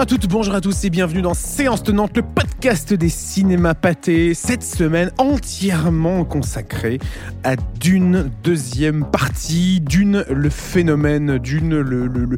à toutes, bonjour à tous et bienvenue dans Séance Tenante, le podcast des cinémas pâtés. Cette semaine entièrement consacrée à Dune, deuxième partie, Dune, le phénomène, Dune, le, le, le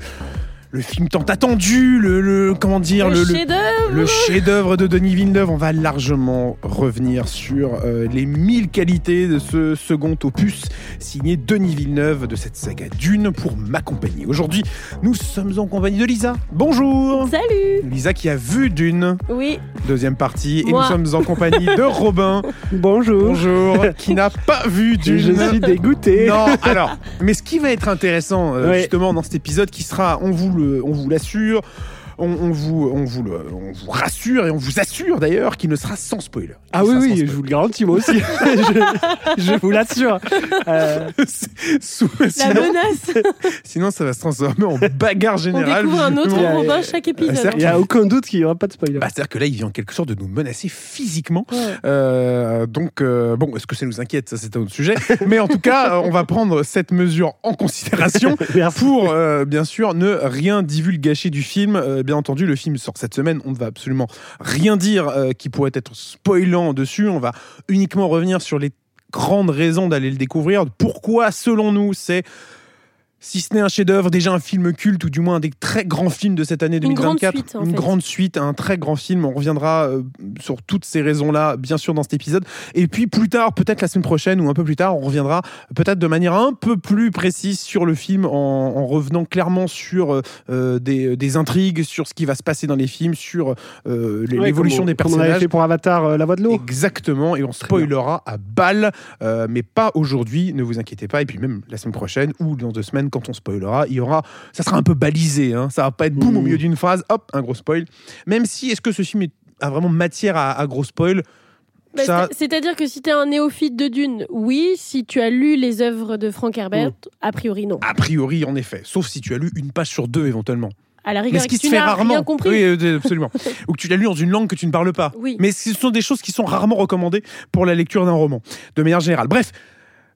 le film tant attendu, le, le comment dire, le, chef-d'œuvre, le chef-d'œuvre de Denis Villeneuve. On va largement revenir sur euh, les mille qualités de ce second opus signé Denis Villeneuve de cette saga Dune pour m'accompagner. Aujourd'hui, nous sommes en compagnie de Lisa. Bonjour. Salut. Lisa qui a vu Dune. Oui. Deuxième partie. Et nous sommes en compagnie de Robin. Bonjour. Bonjour. Qui n'a pas vu Dune. Je suis dégoûté. Non. Alors, mais ce qui va être intéressant euh, justement dans cet épisode, qui sera, on vous le on vous l'assure, on, vous, on, vous vous rassure et on vous assure d'ailleurs qu'il ne sera sans spoiler. Ah oui, oui, je vous le garantis moi aussi. je, vous l'assure. Euh... La menace. sinon, ça va se transformer en bagarre générale. On découvre un autre Robin chaque épisode. Il n'y a aucun doute qu'il n'y aura pas de spoiler. Bah, C'est-à-dire que là, il vient en quelque sorte de nous menacer physiquement. Euh, donc, euh, bon, est-ce que ça nous inquiète? Ça, c'est un autre sujet. Mais en tout cas, on va prendre cette mesure en considération pour, euh, bien sûr, ne rien divulgacher du film bien entendu, le film sort cette semaine. On ne va absolument rien dire euh, qui pourrait être spoilant dessus. On va uniquement revenir sur les grandes raisons d'aller le découvrir. Pourquoi, selon nous, c'est si ce n'est un chef-d'œuvre, déjà un film culte ou du moins un des très grands films de cette année 2024. Une grande suite, une grande suite un très grand film. On reviendra euh, sur toutes ces raisons-là, bien sûr, dans cet épisode. Et puis plus tard, peut-être la semaine prochaine ou un peu plus tard, on reviendra peut-être de manière un peu plus précise sur le film en, revenant clairement sur euh, euh, des, intrigues, sur ce qui va se passer dans les films, sur l'évolution des personnages. Comme on avait fait pour Avatar, La Voix de l'eau. Exactement. Et on spoilera à balle, mais pas aujourd'hui. Ne vous inquiétez pas. Et puis même la semaine prochaine ou dans deux semaines quand on spoilera, il y aura, ça sera un peu balisé, hein. ça va pas être boum au mmh. milieu d'une phrase, hop, un gros spoil. Même si, est-ce que ce film a vraiment matière à, gros spoil? Bah, C'est-à-dire que si tu es un néophyte de Dune, oui. Si tu as lu les œuvres de Frank Herbert, mmh. a priori non. A priori, en effet. Sauf si tu as lu une page sur deux éventuellement. À la rigueur, mais ce qui se fait rarement. Compris. Oui, euh, absolument. Ou que tu l'as lu dans une langue que tu ne parles pas. Oui. Mais ce sont des choses qui sont rarement recommandées pour la lecture d'un roman, de manière générale. Bref,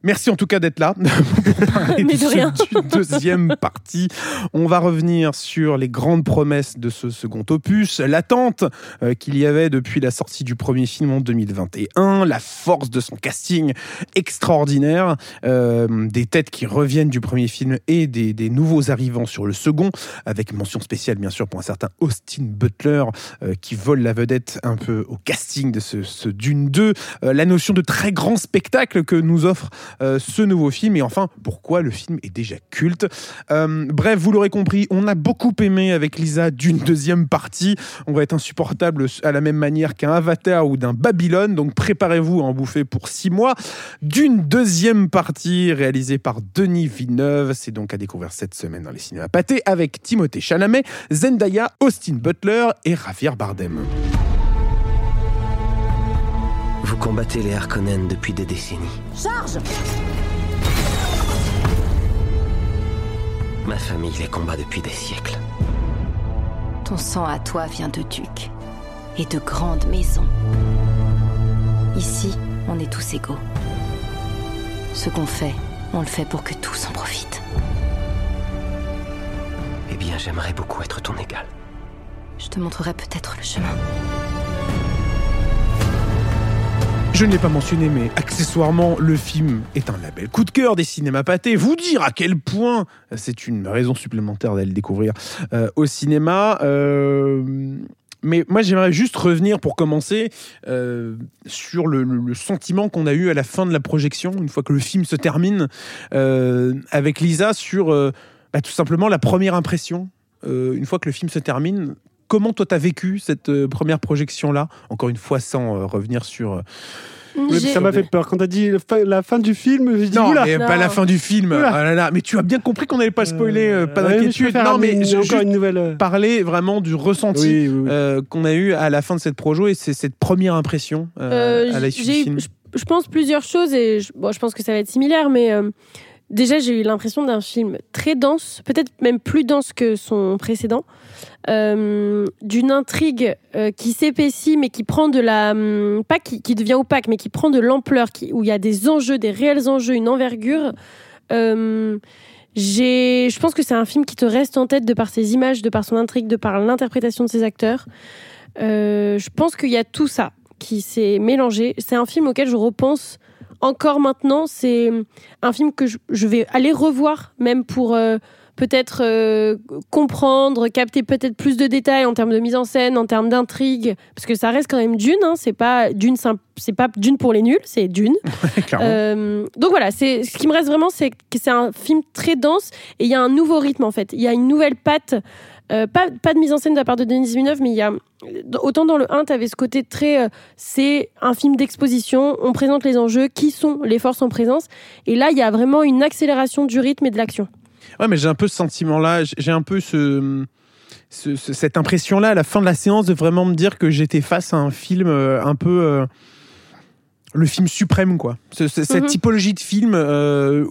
Merci en tout cas d'être là pour parler Mais de, rien. deuxième partie. On va revenir sur les grandes promesses de ce second opus, l'attente euh, qu'il y avait depuis la sortie du premier film en 2021, la force de son casting extraordinaire, euh, des têtes qui reviennent du premier film et des, nouveaux arrivants sur le second, avec mention spéciale bien sûr pour un certain Austin Butler euh, qui vole la vedette un peu au casting de ce, ce Dune 2, la notion de très grand spectacle que nous offre euh, ce nouveau film et enfin pourquoi le film est déjà culte. Euh, bref, vous l'aurez compris, on a beaucoup aimé avec Lisa d'une deuxième partie. On va être insupportable à la même manière qu'un Avatar ou d'un Babylone, donc préparez-vous à en bouffer pour six mois. D'une deuxième partie réalisée par Denis Villeneuve, c'est donc à découvrir cette semaine dans les cinémas pâtés avec Timothée Chalamet, Zendaya, Austin Butler et Javier Bardem. Vous combattez les Harkonnen depuis des décennies. Charge Ma famille les combat depuis des siècles. Ton sang à toi vient de ducs et de grandes maisons. Ici, on est tous égaux. Ce qu'on fait, on le fait pour que tous en profitent. Eh bien, j'aimerais beaucoup être ton égal. Je te montrerai peut-être le chemin. Je ne l'ai pas mentionné, mais accessoirement, le film est un label coup de cœur des cinémas pâtés. Vous dire à quel point c'est une raison supplémentaire d'aller le découvrir euh, au cinéma. Euh, mais moi, j'aimerais juste revenir pour commencer euh, sur le, sentiment qu'on a eu à la fin de la projection, une fois que le film se termine, avec Lisa, sur bah, tout simplement la première impression. une fois que le film se termine, Comment toi t'as vécu cette euh, première projection là Encore une fois, sans euh, revenir sur. Euh, ça m'a fait peur. Quand t'as dit la fin, du film, j'ai dit non, mais pas la fin du film. Ah mais tu as bien compris qu'on n'allait pas spoiler. pas d'inquiétude. non, mais j'ai encore une nouvelle. Parler vraiment du ressenti qu'on a eu à la fin de cette projo et c'est cette première impression à la suite du film. Je, pense plusieurs choses et je, bon, je pense que ça va être similaire, mais Déjà, j'ai eu l'impression d'un film très dense, peut-être même plus dense que son précédent, euh, d'une intrigue euh, qui s'épaissit, mais qui prend de la. Hum, pas qui, devient opaque, mais qui prend de l'ampleur, où il y a des enjeux, des réels enjeux, une envergure. Euh, j'ai, je pense que c'est un film qui te reste en tête de par ses images, de par son intrigue, de par l'interprétation de ses acteurs. Je pense qu'il y a tout ça qui s'est mélangé. C'est un film auquel je repense encore maintenant. C'est un film que je, vais aller revoir, même pour euh, peut-être euh, comprendre, capter peut-être plus de détails en termes de mise en scène, en termes d'intrigue, parce que ça reste quand même Dune. Hein, c'est pas Dune, c'est pas Dune pour les nuls, c'est Dune. euh, donc voilà, c'est ce qui me reste vraiment, c'est que c'est un film très dense et il y a un nouveau rythme en fait. Il y a une nouvelle patte. Euh, pas, de mise en scène de la part de Denis Villeneuve, mais il y a autant dans le 1, tu avais ce côté très. Euh, c'est un film d'exposition, on présente les enjeux, qui sont les forces en présence. Et là, il y a vraiment une accélération du rythme et de l'action. Ouais, mais j'ai un peu ce sentiment-là, j'ai un peu ce, cette impression-là à la fin de la séance de vraiment me dire que j'étais face à un film euh, un peu. Le film suprême, quoi. cette mhm. typologie de film euh,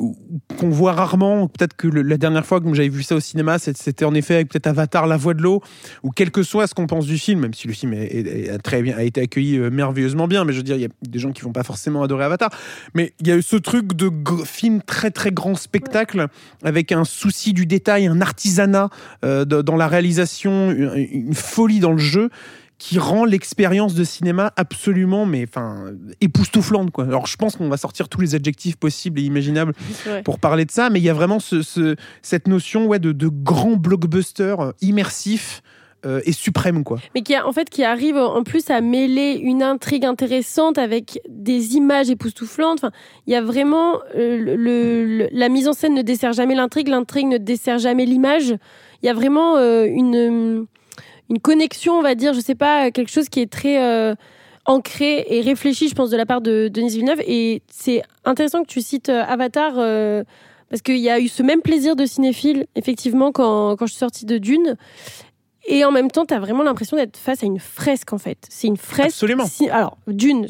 qu'on voit rarement. Peut-être que la dernière fois que j'avais vu ça au cinéma, c'était en effet avec peut-être Avatar, La Voix de l'eau, ou quel que soit ce qu'on pense du film, même si le film a, très bien, a été accueilli euh, merveilleusement bien. Mais je veux dire, il y a des gens qui vont pas forcément adorer Avatar. Mais il y a eu ce truc de film très très grand spectacle avec un souci du détail, un artisanat euh, dans la réalisation, une folie dans le jeu qui rend l'expérience de cinéma absolument, mais enfin, époustouflante. Quoi. Alors, je pense qu'on va sortir tous les adjectifs possibles et imaginables pour parler de ça, mais il y a vraiment ce, cette notion ouais, de, de grand blockbuster euh, immersif. Euh, et suprême quoi. Mais qui a, en fait qui arrive en plus à mêler une intrigue intéressante avec des images époustouflantes. Enfin, il y a vraiment euh, le, la mise en scène ne dessert jamais l'intrigue, l'intrigue ne dessert jamais l'image. Il y a vraiment une une connexion, on va dire, je sais pas, quelque chose qui est très euh, ancré et réfléchi, je pense, de la part de Denis Villeneuve. Et c'est intéressant que tu cites euh, Avatar, euh, parce qu'il y a eu ce même plaisir de cinéphile, effectivement, quand, quand je suis sortie de Dune. Et en même temps, tu as vraiment l'impression d'être face à une fresque, en fait. C'est une fresque. Absolument. alors, Dune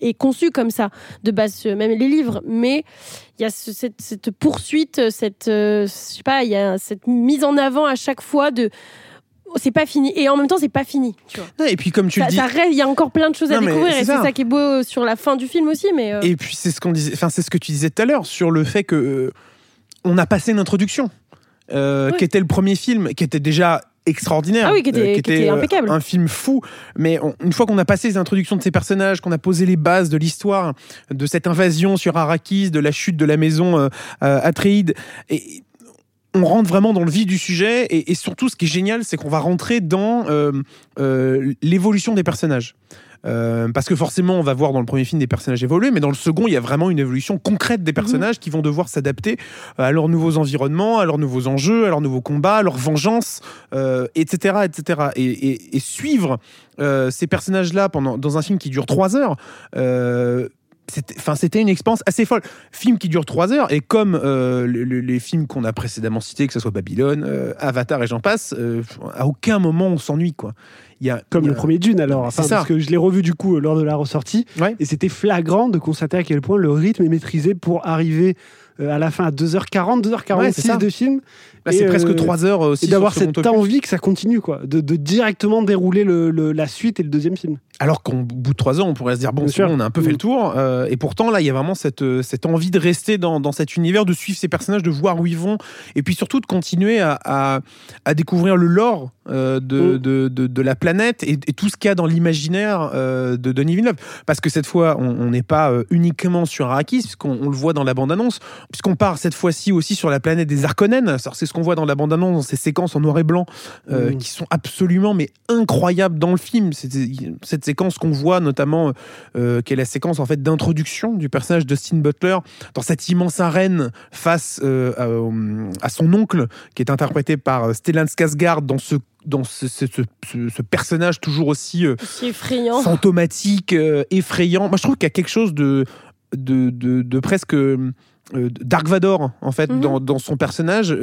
est conçue comme ça, de base, même les livres, mais il y a cette, cette, poursuite, cette, je sais pas, il y a cette mise en avant à chaque fois de c'est pas fini. Et en même temps, c'est pas fini. et puis, comme tu le dis. Il y a encore plein de choses à découvrir. Et c'est ça. qui est beau sur la fin du film aussi. Mais euh. Et puis, c'est ce, qu'on disait, enfin, c'est ce que tu disais tout à l'heure sur le fait que euh, on a passé une introduction. Euh, qui était le premier film, qui était déjà extraordinaire, ah oui, qui était, impeccable. un film fou. Mais une fois qu'on a passé les introductions de ces personnages, qu'on a posé les bases de l'histoire, de cette invasion sur Arrakis, de la chute de la maison Atreides, et on rentre vraiment dans le vif du sujet et, surtout ce qui est génial c'est qu'on va rentrer dans euh, euh, l'évolution des personnages. Euh, parce que forcément, on va voir dans le premier film des personnages évoluer, mais dans le second, il y a vraiment une évolution concrète des personnages qui vont devoir s'adapter à leurs nouveaux environnements, à leurs nouveaux enjeux, à leurs nouveaux combats, à leur vengeance, etc., etc. Et, suivre ces personnages-là pendant dans un film qui dure trois heures c'était une expérience assez folle. Film qui dure trois heures, et comme euh, les films qu'on a précédemment cités, que ce soit Babylone, euh, Avatar et j'en passe, euh, à aucun moment on s'ennuie. quoi. Il y a, comme le premier Dune alors, enfin, parce que je l'ai revu du coup lors de la ressortie, et c'était flagrant de constater à quel point le rythme est maîtrisé pour arriver à la fin à 2h40, 2h46 de film. c'est presque 3 heures aussi. Et d'avoir cette envie que ça continue, quoi, de, directement dérouler la suite et le deuxième film. Alors qu'au bout de trois ans, on pourrait se dire, bon, on a un peu fait le mm. tour. Euh, et pourtant, là, il y a vraiment cette, euh, cette envie de rester dans, dans, cet univers, de suivre ces personnages, de voir où ils vont. Et puis surtout de continuer à, à, découvrir le lore euh, de, mm. de, de, la planète et, tout ce qu'il y a dans l'imaginaire de Denis Villeneuve. Parce que cette fois, on n'est pas uniquement sur Arrakis, puisqu'on le voit dans la bande-annonce, puisqu'on part cette fois-ci aussi sur la planète des Arconènes. C'est ce qu'on voit dans la bande-annonce, dans ces séquences en noir et blanc, mm. qui sont absolument mais incroyables dans le film. Cette séquence qu'on voit notamment, euh, qui est la séquence en fait d'introduction du personnage de Steve Butler dans cette immense arène face euh, à, son oncle, qui est interprété par euh, Stellan Skarsgård dans ce dans ce, ce, personnage toujours aussi, effrayant. fantomatique, effrayant. Moi, je trouve qu'il y a quelque chose de, de, de, presque Dark Vador en fait mhm. dans, dans, son personnage,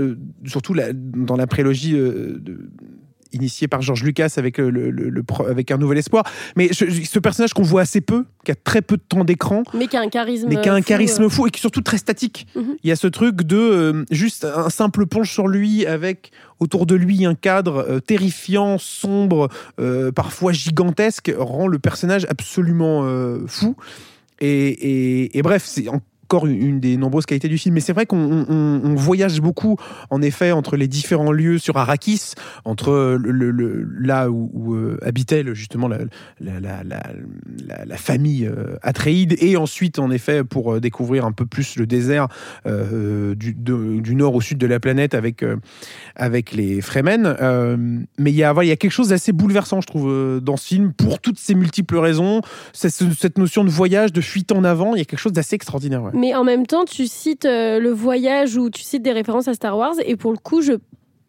surtout dans la prélogie de initié par George Lucas avec, euh, le, avec Un Nouvel Espoir. Mais ce personnage qu'on voit assez peu, qui a très peu de temps d'écran. Mais qui a un charisme Mais qui a un charisme fou, et qui est surtout très statique. Mhm. Il y a ce truc de euh, juste un simple ponche sur lui avec autour de lui un cadre euh, terrifiant, sombre, parfois gigantesque, rend le personnage absolument fou. Et, et, et bref, c'est une des nombreuses qualités du film. Mais c'est vrai qu'on voyage beaucoup, en effet, entre les différents lieux sur Arrakis, entre le, là où, habitait justement la, famille Atreides, et ensuite, en effet, pour découvrir un peu plus le désert du, nord au sud de la planète avec, avec les Fremen. mais il y a, il y a quelque chose d'assez bouleversant, je trouve, dans ce film, pour toutes ces multiples raisons. Cette, notion de voyage, de fuite en avant, il y a quelque chose d'assez extraordinaire. Mais en même temps, tu cites euh, le voyage ou tu cites des références à Star Wars, et pour le coup, je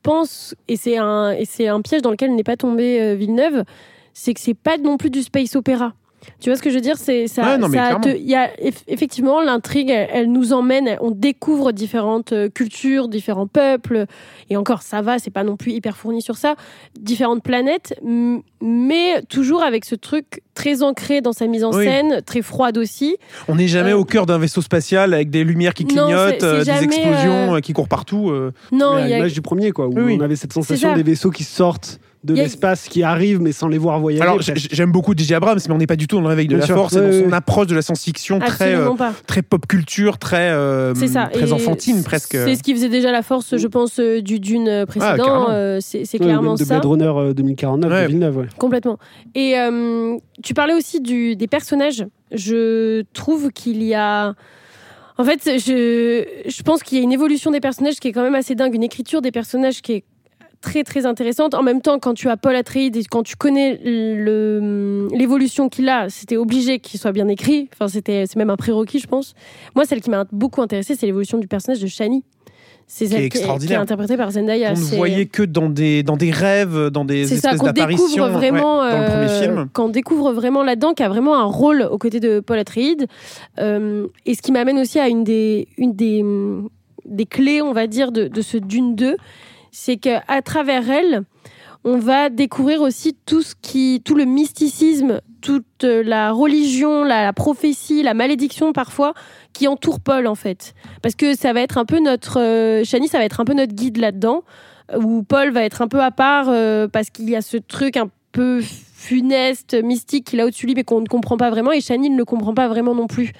pense, et c'est un, un piège dans lequel n'est pas tombé euh, Villeneuve, c'est que c'est pas non plus du space opéra. Tu vois ce que je veux dire? C'est ça. il y a effectivement l'intrigue, elle, nous emmène, on découvre différentes euh, cultures, différents peuples, et encore ça va, c'est pas non plus hyper fourni sur ça, différentes planètes, mais toujours avec ce truc très ancré dans sa mise en scène, très froide aussi. On n'est jamais euh, au cœur d'un vaisseau spatial avec des lumières qui clignotent, euh, des explosions qui courent partout. Non, l'image du premier quoi, où on avait cette sensation des vaisseaux qui sortent de l'espace qui arrive mais sans les voir voyager. Alors j'aime beaucoup DJ Abrams mais on n'est pas du tout dans le réveil de la force, c'est dans son approche de la science-fiction très euh, très pop culture, très euh, très enfantine presque. C'est ce qui faisait déjà la force je pense euh, du Dune précédent, ah, c'est clairement ça. De Blade Runner 2049 de Villeneuve. Complètement. Et tu parlais aussi du, des personnages. Je trouve qu'il y a en fait, je, je pense qu'il y a une évolution des personnages qui est quand même assez dingue, une écriture des personnages qui est très très intéressante. En même temps, quand tu as Paul Atreides et quand tu connais l'évolution qu'il a, c'était obligé qu'il soit bien écrit. Enfin, c'était c'est même un prérequis, je pense. Moi, celle qui m'a beaucoup intéressée, c'est l'évolution du personnage de Shani. C'est qui est extraordinaire. Qui est interprétée par Zendaya. On ne voyait que dans des, dans des rêves, dans des espèces d'apparitions vraiment dans le premier euh, film. Quand on découvre vraiment là-dedans, qui a vraiment un rôle aux côtés de Paul Atreides. Euh, et ce qui m'amène aussi à une des, une des, des clés, on va dire, de, de ce Dune 2, c'est qu'à travers elle, on va découvrir aussi tout ce qui, tout le mysticisme, toute la religion, la, prophétie, la malédiction parfois qui entoure Paul en fait. Parce que ça va être un peu notre, euh, ça va être un peu notre guide là-dedans, où Paul va être un peu à part euh, parce qu'il y a ce truc un peu funeste, mystique qu'il a au-dessus de lui, mais qu'on ne comprend pas vraiment. Et Shani ne le comprend pas vraiment non plus.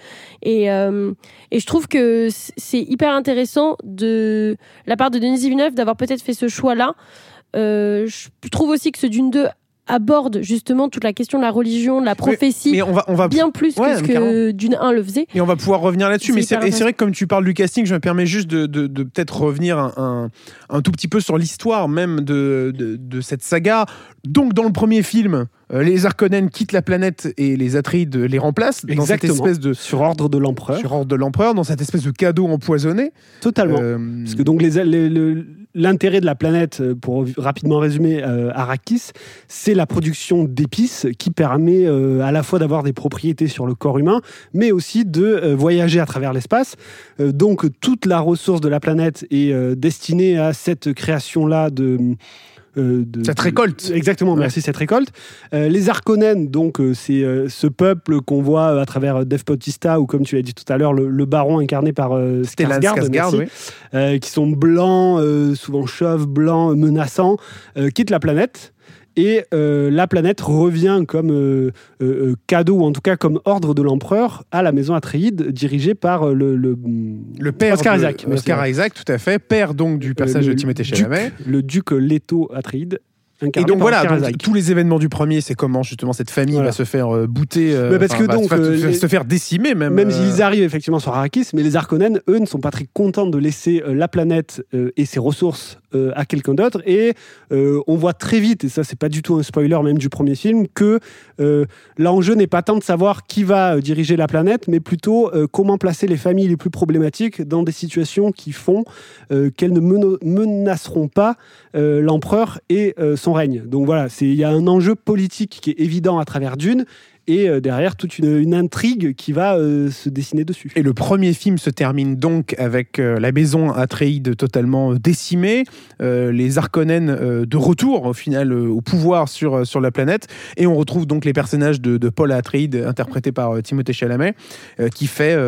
Et, euh, et je trouve que c'est hyper intéressant de la part de Denis Villeneuve d'avoir peut-être fait ce choix-là. Euh, je trouve aussi que ce Dune 2 aborde justement toute la question de la religion, de la prophétie, mais, on va, on va... bien plus que ce que Dune 1 le faisait. Et on va pouvoir revenir là-dessus. Mais c'est vrai que comme tu parles du casting, je me permets juste de, de, de peut-être revenir un, un, tout petit peu sur l'histoire même de, de, cette saga. Donc dans le premier film, euh, les Harkonnen quittent la planète et les Atreides les remplacent dans cette espèce de sur ordre de l'empereur. Sur ordre de l'empereur, dans cette espèce de cadeau empoisonné. Totalement. Euh, Parce que donc l'intérêt de la planète, euh, pour rapidement résumer, Arrakis, c'est la production d'épices qui permet à la fois d'avoir des propriétés sur le corps humain, mais aussi de voyager à travers l'espace. donc toute la ressource de la planète est destinée à cette création-là de euh, cette récolte. exactement, merci, cette récolte. Euh, les Arconen, donc, euh, c'est ce peuple qu'on voit à travers Dev Bautista, ou comme tu l'as dit tout à l'heure, le, baron incarné par Skarsgård, qui sont blancs, souvent chauves, blancs, menaçants, quittent la planète et euh, la planète revient comme euh, euh, cadeau, ou en tout cas comme ordre de l'empereur, à la maison Atréide, dirigée par le, le, le père Oscar Isaac. Oscar Isaac, tout à fait, père donc du personnage de Timothée Chalamet. Le duc Leto Atréide, et donc voilà, tous les événements du premier, c'est comment justement cette famille va se faire euh, bouter, euh, parce que donc, se, se, faire décimer même. Même s'ils arrivent effectivement sur Arrakis, mais les Arconen, eux, ne sont pas très contents de laisser la planète et ses ressources à quelqu'un d'autre. Et on voit très vite, et ça c'est pas du tout un spoiler même du premier film, que l'enjeu n'est pas tant de savoir qui va diriger la planète, mais plutôt comment placer les familles les plus problématiques dans des situations qui font qu'elles ne menaceront pas l'empereur et son règne. Donc voilà, il y a un enjeu politique qui est évident à travers Dune et euh, derrière toute une, intrigue qui va euh, se dessiner dessus. Et le premier film se termine donc avec euh, la maison Atreides totalement décimée, les Harkonnen de retour au final au pouvoir sur, sur la planète, et on retrouve donc les personnages de, Paul Atreides interprétés par Timothée Chalamet, qui fait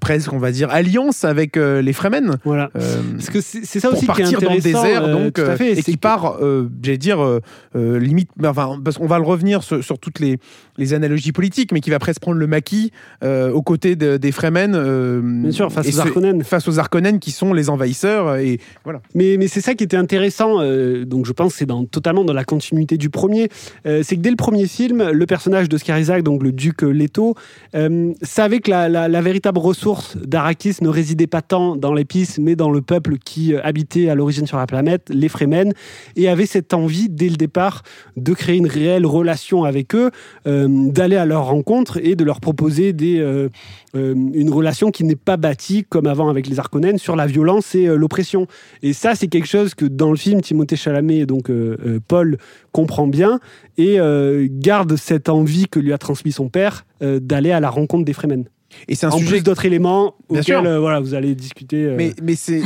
presque, on va dire, alliance avec les Fremen. Voilà. Parce que c'est ça aussi qui est dans le désert, donc, et qui part, j'allais dire, limite, enfin, parce qu'on va le revenir sur toutes les les analogies politiques, mais qui va presque prendre le maquis euh, aux côtés de- des Fremen. euh, Bien sûr, face aux Harkonnen. Face aux Harkonnen qui sont les envahisseurs. Et voilà. Mais, mais c'est ça qui était intéressant, euh, donc je pense que c'est dans, totalement dans la continuité du premier, euh, c'est que dès le premier film, le personnage d'Oscar Isaac, donc le duc euh, Leto, euh, savait que la, la- la véritable ressource d'Arrakis ne résidait pas tant dans l'épice, mais dans le peuple qui euh, habitait à l'origine sur la planète, les Fremen, et avait cette envie dès le départ de créer une réelle relation avec eux, euh, d'aller à leur rencontre et de leur proposer euh, euh, une relation qui n'est pas bâtie comme avant avec les Harkonnen sur la violence et euh, l'oppression. Et ça, c'est quelque chose que dans le film, Timothée Chalamet, donc euh, euh, Paul, comprend bien et euh, garde cette envie que lui a transmis son père euh, d'aller à la rencontre des Fremen. Et c'est un En sujet. plus d'autres éléments Bien auxquels sûr. euh, voilà, vous allez discuter. euh. Mais, mais c'est.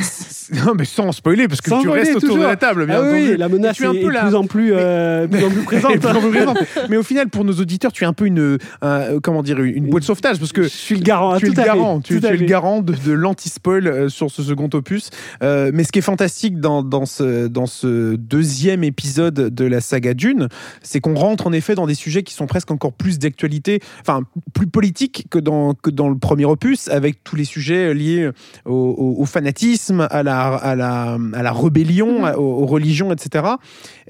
Non, mais sans spoiler, parce que Sans tu restes autour toujours. de la table, bien Ah oui, entendu. la menace tu es un est, peu est la- plus en plus, euh, plus, en plus présente. Mais au final, pour nos auditeurs, tu es un peu une, un- comment dire, une boîte de sauvetage, parce que je suis le garant. tu es le garant, tu, es le garant de, l'anti-spoil euh, sur ce second opus. Euh, mais ce qui est fantastique dans, dans, ce, dans ce deuxième épisode de la saga Dune, c'est qu'on rentre en effet dans des sujets qui sont presque encore plus d'actualité, enfin plus politiques que dans, que dans le premier opus, avec tous les sujets liés au, au- au fanatisme, à la, à la, à la rébellion, à- aux, aux religions, etc.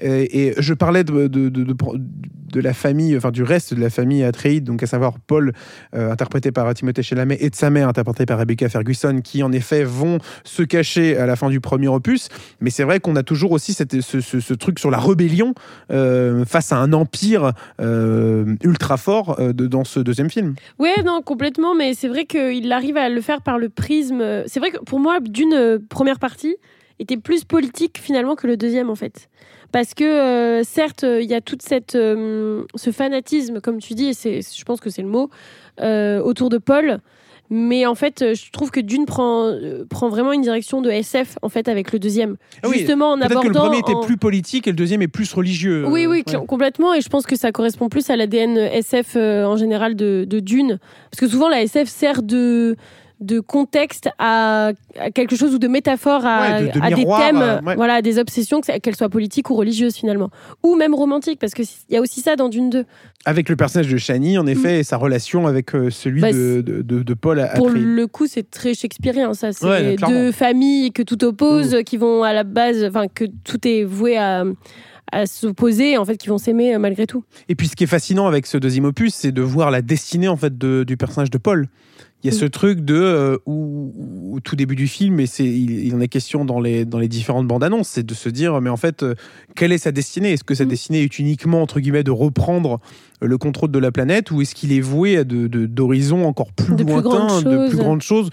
Et, je parlais de, de, de, la famille, enfin du reste de la famille Atreides, donc à savoir Paul, euh, interprété par Timothée Chalamet, et de sa mère, interprétée par Rebecca Ferguson, qui en effet vont se cacher à la fin du premier opus. Mais c'est vrai qu'on a toujours aussi cette- ce, ce- ce truc sur la rébellion euh, face à un empire euh, ultra fort dans ce deuxième film. Ouais, non, complètement, mais c'est vrai qu'il arrive à le faire par le prisme. C'est vrai que pour moi, d'une euh, première partie était plus politique finalement que le deuxième en fait. Parce que euh, certes, euh, il y a toute cette euh, ce fanatisme, comme tu dis, et c'est, je pense que c'est le mot, euh, autour de Paul. Mais en fait, euh, je trouve que Dune prend, euh, prend vraiment une direction de SF en fait avec le deuxième. Ah oui, Justement en abordant. que le premier était en- plus politique et le deuxième est plus religieux. oui, Euh, oui, ouais. cl- complètement. Et je pense que ça correspond plus à l'ADN SF euh, en général de, de Dune. Parce que souvent, la SF sert de, de contexte à, à quelque chose ou de métaphore à, Ouais, de- de à des thèmes, à- ouais. voilà, à des obsessions, que ça- qu'elles soient politiques ou religieuses finalement. Ou même romantiques, parce qu'il y a aussi ça dans Dune 2. Avec le personnage de Shani, en effet, et sa relation avec euh, celui Mm. Bah, de, de, Paul Pour Atreides. le coup, c'est très shakespearien, ça. C'est Ouais. Mm. deux familles que tout oppose, qui vont à la base, enfin, que tout est voué à à s'opposer en fait qui vont s'aimer euh, malgré tout Et puis ce qui est fascinant avec ce deuxième opus, c'est de voir la destinée en fait de- du personnage de Paul. Il y a Mm. ce truc de euh, où, au tout début du film, et c'est il, il en est question dans les dans les différentes bandes annonces, c'est de se dire mais en fait euh, quelle est sa destinée? Est-ce que sa Mm. destinée est uniquement entre guillemets de reprendre euh, le contrôle de la planète ou est-ce qu'il est voué à de d'horizons encore plus De lointains, de plus grandes choses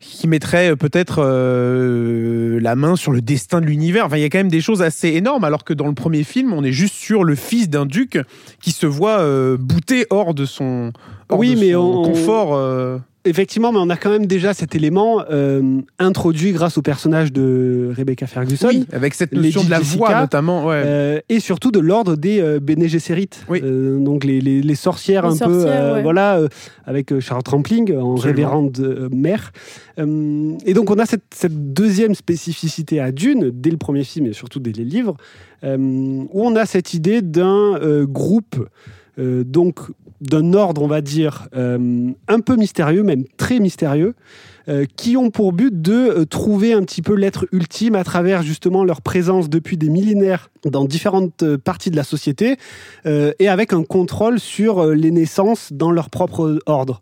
qui mettrait euh, peut-être euh, la main sur le destin de l'univers? Enfin, il y a quand même des choses assez énormes, alors que dans le premier film, on est juste sur le fils d'un duc qui se voit euh, bouté hors de son, hors Oui, de mais son on- confort. euh. Effectivement, mais on a quand même déjà cet élément euh, introduit grâce au personnage de Rebecca Ferguson. Oui, avec cette Lady notion de la Jessica, voix notamment. Ouais. Euh, et surtout de l'ordre des euh, Bene Gesserit, Oui. Euh, donc les, les- les sorcières Les un peu, sorcières, euh, ouais. voilà, euh, avec euh, Charlotte Rampling en Absolument. révérende euh, mère. Euh, et donc on a cette, cette deuxième spécificité à Dune dès le premier film et surtout dès les livres, euh, où on a cette idée d'un euh, groupe, euh, donc d'un ordre, on va dire, euh, un peu mystérieux, même très mystérieux, euh, qui ont pour but de euh, trouver un petit peu l'être ultime à travers justement leur présence depuis des millénaires dans différentes euh, parties de la société euh, et avec un contrôle sur euh, les naissances dans leur propre ordre.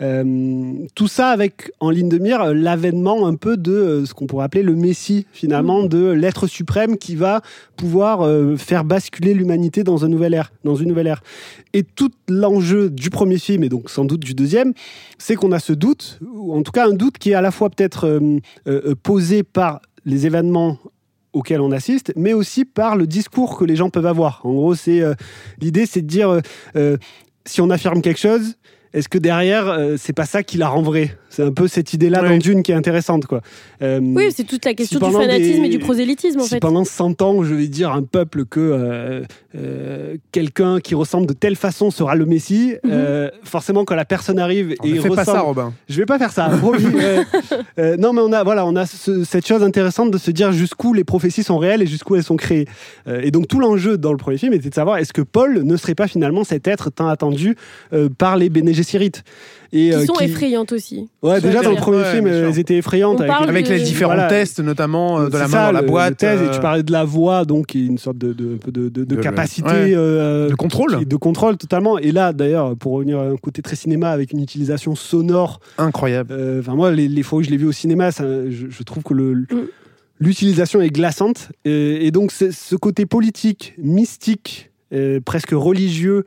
Euh, tout ça avec en ligne de mire l'avènement un peu de euh, ce qu'on pourrait appeler le Messie finalement de l'être suprême qui va pouvoir euh, faire basculer l'humanité dans un nouvel ère, dans une nouvelle ère. Et tout l'enjeu du premier film et donc sans doute du deuxième, c'est qu'on a ce doute, ou en tout cas un doute qui est à la fois peut-être euh, euh, posé par les événements auxquels on assiste, mais aussi par le discours que les gens peuvent avoir. En gros, c'est euh, l'idée, c'est de dire si on affirme quelque chose, est-ce que derrière, euh, c'est pas ça qui la rend vraie C'est un peu cette idée-là Ouais. dans Dune qui est intéressante, quoi. Euh, Oui, c'est toute la question du fanatisme des- et du prosélytisme en si fait. pendant 100 ans, je vais dire à un peuple que euh, euh, quelqu'un qui ressemble de telle façon sera le Messie, Mhm. euh, forcément quand la personne arrive On et ne fait pas ressemble, ça, Robin. je vais pas faire ça. Euh, euh, non, mais on a voilà, on a ce- cette chose intéressante de se dire jusqu'où les prophéties sont réelles et jusqu'où elles sont créées. Euh, et donc tout l'enjeu dans le premier film était de savoir est-ce que Paul ne serait pas finalement cet être tant attendu euh, par les Bene Gesserit et Qui euh, sont qui- effrayantes aussi. Ouais, déjà dans le premier film, euh, elles étaient effrayantes Avec de- les différents Voilà. tests, notamment euh, de la main ça, dans la boîte. thèse, et euh, tu parlais de la voix, donc qui est une sorte de, de, de, de- de De le- capacité ouais. euh, de contrôle. qui- de contrôle totalement. Et là, d'ailleurs, pour revenir à un côté très cinéma avec une utilisation sonore, Incroyable. euh, enfin moi, les, les fois où je l'ai vu au cinéma, ça, je, je trouve que le Mm. l'utilisation est glaçante. Et, et donc, ce côté politique, mystique, euh, presque religieux.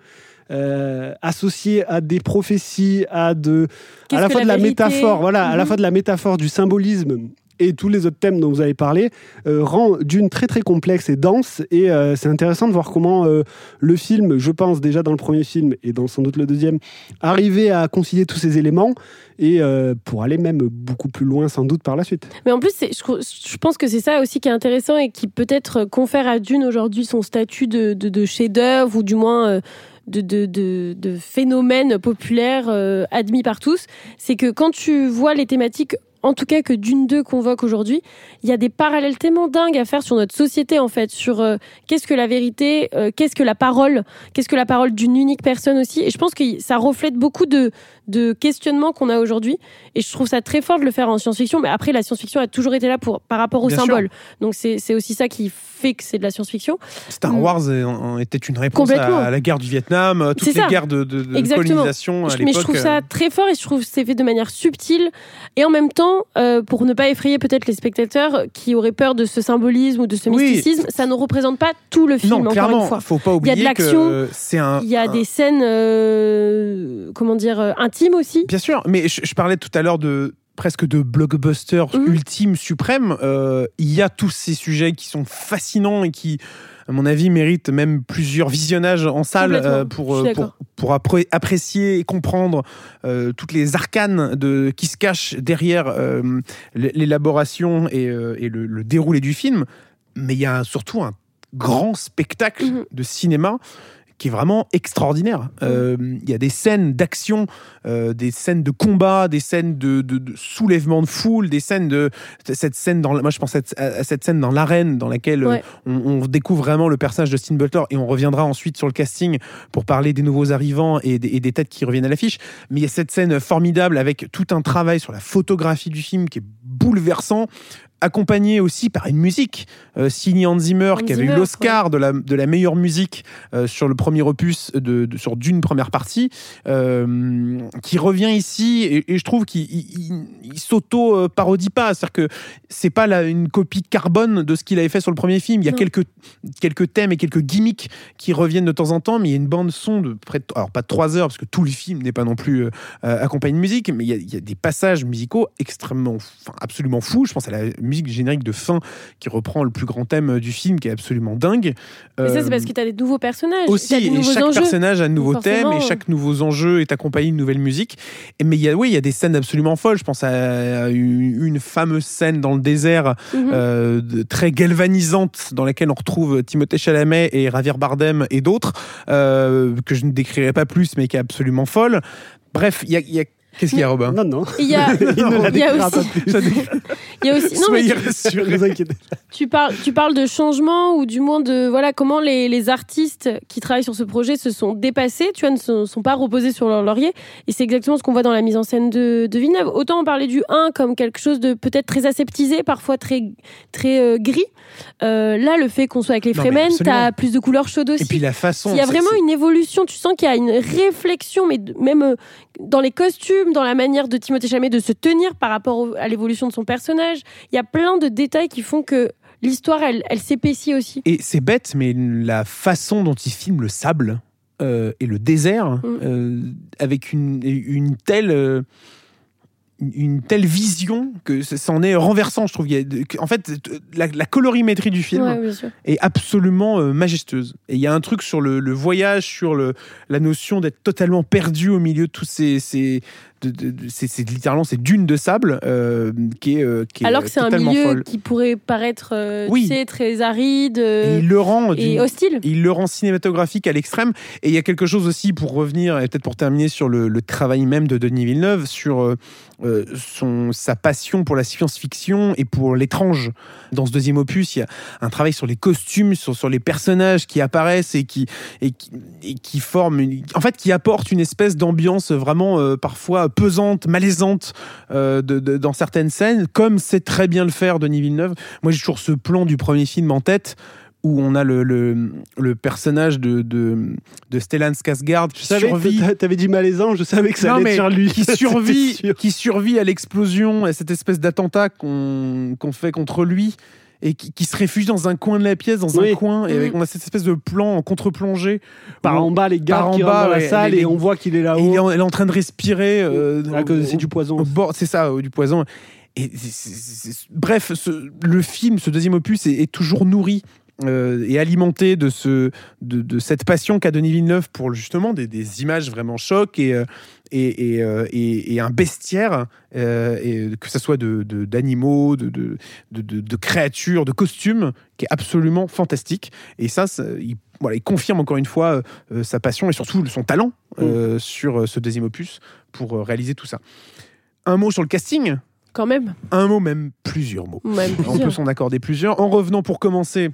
Euh, associé à des prophéties, à de, à la fois de la vérité métaphore, voilà, à la Mhm. fois de la métaphore, du symbolisme et tous les autres thèmes dont vous avez parlé, euh, rend d'une très très complexe et dense. Et euh, c'est intéressant de voir comment euh, le film, je pense déjà dans le premier film et dans sans doute le deuxième, arrivait à concilier tous ces éléments et pour aller même beaucoup plus loin sans doute par la suite. Mais en plus, je, pense que c'est ça aussi qui est intéressant et qui peut-être confère à Dune aujourd'hui son statut de, de, de chef-d'œuvre ou du moins de, de, de, phénomène populaire euh, admis par tous. C'est que quand tu vois les thématiques, en tout cas que Dune 2 convoque aujourd'hui, il y a des parallèles tellement dingues à faire sur notre société en fait, sur euh, qu'est-ce que la vérité, euh, qu'est-ce que la parole, qu'est-ce que la parole d'une unique personne aussi. Et je pense que ça reflète beaucoup de, de questionnements qu'on a aujourd'hui. Et je trouve ça très fort de le faire en science-fiction. Mais après, la science-fiction a toujours été là pour, par rapport au Bien symbole. Donc c'est aussi ça qui fait que c'est de la science-fiction. Star Mm. Wars était une réponse Complètement. à la guerre du Vietnam, euh, toutes les ça. guerres de, de- de Exactement. colonisation à mais je trouve ça très fort et je trouve que c'est fait de manière subtile. Et en même temps, euh, pour ne pas effrayer peut-être les spectateurs qui auraient peur de ce symbolisme ou de ce Oui. mysticisme, ça ne représente pas tout le film, Non, encore clairement, une fois. faut pas Il y a de oublier l'action, que c'est un. Il y a un- des scènes, euh, comment dire, euh, intimes aussi. Bien sûr, mais je, je parlais tout à l'heure de presque de blockbuster Mhm. ultime, suprême. Euh, il y a tous ces sujets qui sont fascinants et qui, à mon avis, méritent même plusieurs visionnages en salle euh, pour, euh, pour, apprécier et comprendre euh, toutes les arcanes de, qui se cachent derrière l'élaboration et, et le, le déroulé du film. Mais il y a surtout un grand spectacle Mhm. de cinéma qui est vraiment extraordinaire. Euh, Il y a des scènes d'action, euh, des scènes de combat, des scènes de, de- de soulèvement de foule, des scènes de cette scène dans moi je pense à, à cette scène dans l'arène dans laquelle euh, Ouais. on, on découvre vraiment le personnage de Steven Butler et on reviendra ensuite sur le casting pour parler des nouveaux arrivants et des, et des têtes qui reviennent à l'affiche. Mais il y a cette scène formidable avec tout un travail sur la photographie du film qui est bouleversant accompagné aussi par une musique euh, signée Hans Zimmer Hans qui avait eu l'Oscar de la, de la meilleure musique euh, sur le premier opus de, de- sur d'une première partie euh, qui revient ici et, et je trouve qu'il il, il- il s'auto-parodie pas. C'est-à-dire que c'est pas la- une copie carbone de ce qu'il avait fait sur le premier film. Il y a Non. quelques, quelques thèmes et quelques gimmicks qui reviennent de temps en temps mais il y a une bande son de près de, alors pas de trois heures parce que tout le film n'est pas non plus euh, accompagné de musique mais il y, a, il y a des passages musicaux extrêmement enfin absolument fous. Je pense à la musique générique de fin qui reprend le plus grand thème du film qui est absolument dingue Mais ça, Euh, c'est parce que tu as des nouveaux personnages. aussi, des et chaque enjeux. personnage a un nouveau Donc thème et chaque nouveau enjeu est accompagné de nouvelles musiques. Et mais il y a, oui, il y a des scènes absolument folles. Je pense à une, fameuse scène dans le désert Mhm. euh, très galvanisante dans laquelle on retrouve Timothée Chalamet et Javier Bardem et d'autres euh, que je ne décrirai pas plus, mais qui est absolument folle. Bref, il y a, y a- qu'est-ce qu'il y a, Robin Non, non. Il y a, Il ne la il y a décrira aussi, pas plus. il y a aussi, non, mais Soyez tu- rassurés. Vous inquiétez pas. Tu parles, tu parles de changement ou du moins de voilà comment les, les artistes qui travaillent sur ce projet se sont dépassés, tu vois, ne sont, sont pas reposés sur leur laurier. Et c'est exactement ce qu'on voit dans la mise en scène de, de Villeneuve. Autant on parlait du 1 comme quelque chose de peut-être très aseptisé, parfois très, très euh, gris. Euh, là, le fait qu'on soit avec les Fremen, t'as plus de couleurs chaudes aussi. Et puis la façon. Il y a vraiment une évolution, tu sens qu'il y a une réflexion, mais même euh, dans les costumes, dans la manière de Timothée Chalamet de se tenir par rapport au- à l'évolution de son personnage. Il y a plein de détails qui font que l'histoire, elle, elle s'épaissit aussi. Et c'est bête, mais la façon dont il filme le sable euh, et le désert, Mm. euh, avec une, une telle. euh, une telle vision que ça- c'en est renversant, je trouve. En fait, la, la colorimétrie du film Ouais, est absolument majestueuse. Et il y a un truc sur le, le voyage, sur le, la notion d'être totalement perdu au milieu de tous ces. C'est c'est littéralement ces dunes de sable euh, qui est, euh, qui est Alors que c'est un milieu folle. qui pourrait paraître euh, Oui. tu sais, très aride Et il le rend et, d'une- hostile. il le rend cinématographique à l'extrême. Et il y a quelque chose aussi pour revenir, et peut-être pour terminer sur le, le travail même de Denis Villeneuve, sur son, sa passion pour la science-fiction et pour l'étrange. Dans ce deuxième opus, il y a un travail sur les costumes, sur, sur les personnages qui apparaissent et qui, et qui, et qui forment, une- en fait, qui apportent une espèce d'ambiance vraiment parfois pesante, malaisante euh, de- de- dans certaines scènes, comme sait très bien le faire Denis Villeneuve. Moi, j'ai toujours ce plan du premier film en tête où on a le, le, le personnage de, de, de Stellan Skarsgård qui survit. t'a- t'avais dit malaisant, je savais que ça Non, allait mais être sur lui. qui survit, qui survit à l'explosion, à cette espèce d'attentat qu'on qu'on fait contre lui, et qui, qui se réfugie dans un coin de la pièce, dans Oui. un coin, et avec, on a cette espèce de plan en contre-plongée. Par en bas, les Par gars en qui bas, rentrent dans ouais, la salle les- et on voit qu'il est et il est là-haut. en- elle est en train de respirer. euh, À cause au- c'est du poison. c'est ça, euh, du poison. Et bref, ce- le film, ce deuxième opus, est, est toujours nourri euh, et alimenté de, ce, de, de cette passion qu'a Denis Villeneuve pour justement des, des images vraiment chocs et, euh, et, et, euh, et- et un bestiaire, euh, et que ce soit d'animaux, de, de, de, de, créatures, de costumes, qui est absolument fantastique. Et ça, ça, il, voilà, il confirme encore une fois euh, sa passion et surtout son talent euh, sur ce deuxième opus pour réaliser tout ça. Un mot sur le casting? Quand même. un mot, même plusieurs mots. Même On peut s'en accorder plusieurs. En revenant pour commencer